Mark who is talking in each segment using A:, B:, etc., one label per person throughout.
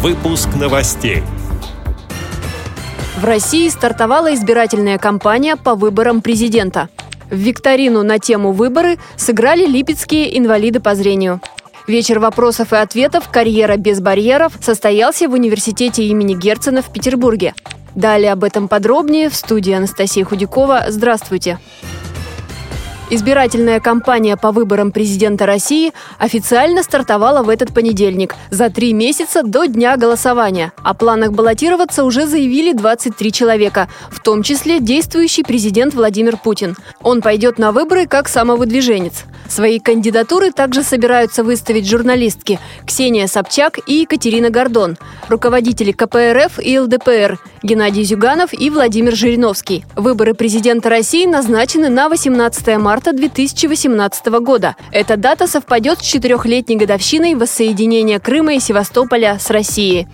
A: Выпуск новостей.
B: В России стартовала избирательная кампания по выборам президента. В викторину на тему «Выборы» сыграли липецкие инвалиды по зрению. Вечер вопросов и ответов «Карьера без барьеров» состоялся в университете имени Герцена в Петербурге. Далее об этом подробнее в студии Анастасия Худякова. Здравствуйте. Избирательная кампания по выборам президента России официально стартовала в этот понедельник, за три месяца до дня голосования. О планах баллотироваться уже заявили 23 человека, в том числе действующий президент Владимир Путин. Он пойдет на выборы как самовыдвиженец. Свои кандидатуры также собираются выставить журналистки Ксения Собчак и Екатерина Гордон, руководители КПРФ и ЛДПР Геннадий Зюганов и Владимир Жириновский. Выборы президента России назначены на 18 марта 2018 года. Эта дата совпадет с четырехлетней годовщиной воссоединения Крыма и Севастополя с Россией.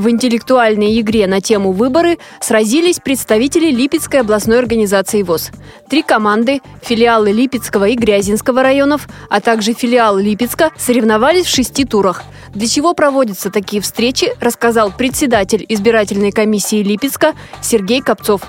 B: В интеллектуальной игре на тему «Выборы» сразились представители Липецкой областной организации ВОЗ. Три команды, филиалы Липецкого и Грязинского районов, а также филиал Липецка соревновались в шести турах. Для чего проводятся такие встречи, рассказал председатель избирательной комиссии Липецка Сергей Копцов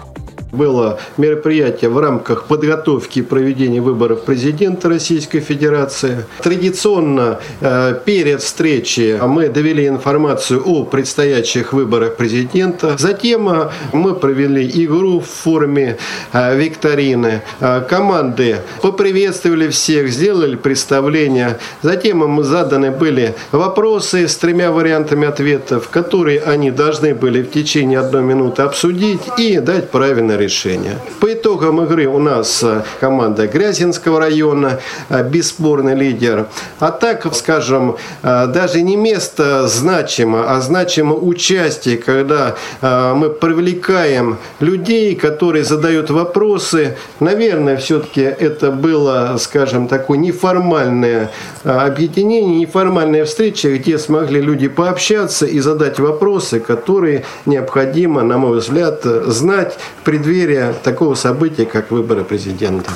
C: было мероприятие в рамках подготовки и проведения выборов президента Российской Федерации. Традиционно э, перед встречей мы довели информацию о предстоящих выборах президента. Затем э, мы провели игру в форме э, викторины. Команды поприветствовали всех, сделали представление. Затем им заданы были вопросы с тремя вариантами ответов, которые они должны были в течение одной минуты обсудить и дать правильное решения. По итогам игры у нас э, команда Грязинского района, э, бесспорный лидер. А так, скажем, э, даже не место значимо, а значимо участие, когда мы привлекаем людей, которые задают вопросы. Наверное, все-таки это было, скажем, такое неформальное объединение, неформальная встреча, где смогли люди пообщаться и задать вопросы, которые необходимо, на мой взгляд, знать в преддверия такого события, как выборы президента.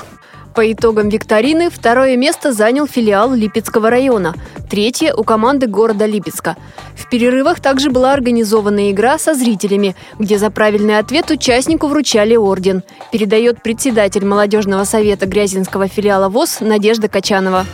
B: По итогам викторины второе место занял филиал Липецкого района, третье – у команды города Липецка. В перерывах также была организована игра со зрителями, где за правильный ответ участнику вручали орден, передает председатель молодежного совета Грязинского филиала ВОЗ Надежда Качанова.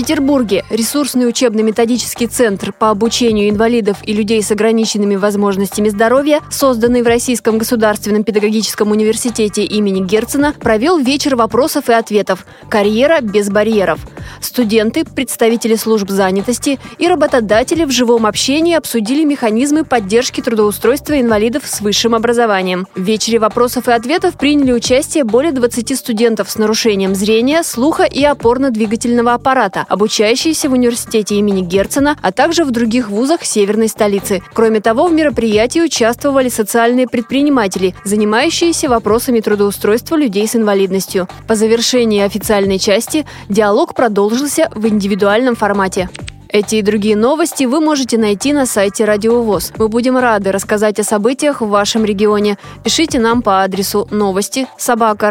B: Петербурге ресурсный учебно-методический центр по обучению инвалидов и людей с ограниченными возможностями здоровья, созданный в Российском государственном педагогическом университете имени Герцена, провел вечер вопросов и ответов «Карьера без барьеров». Студенты, представители служб занятости и работодатели в живом общении обсудили механизмы поддержки трудоустройства инвалидов с высшим образованием. В вечере вопросов и ответов приняли участие более 20 студентов с нарушением зрения, слуха и опорно-двигательного аппарата, обучающиеся в университете имени Герцена, а также в других вузах северной столицы. Кроме того, в мероприятии участвовали социальные предприниматели, занимающиеся вопросами трудоустройства людей с инвалидностью. По завершении официальной части диалог продолжился в индивидуальном формате. Эти и другие новости вы можете найти на сайте Радиовоз. Мы будем рады рассказать о событиях в вашем регионе. Пишите нам по адресу новости собака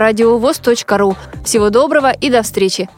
B: ру. Всего доброго и до встречи!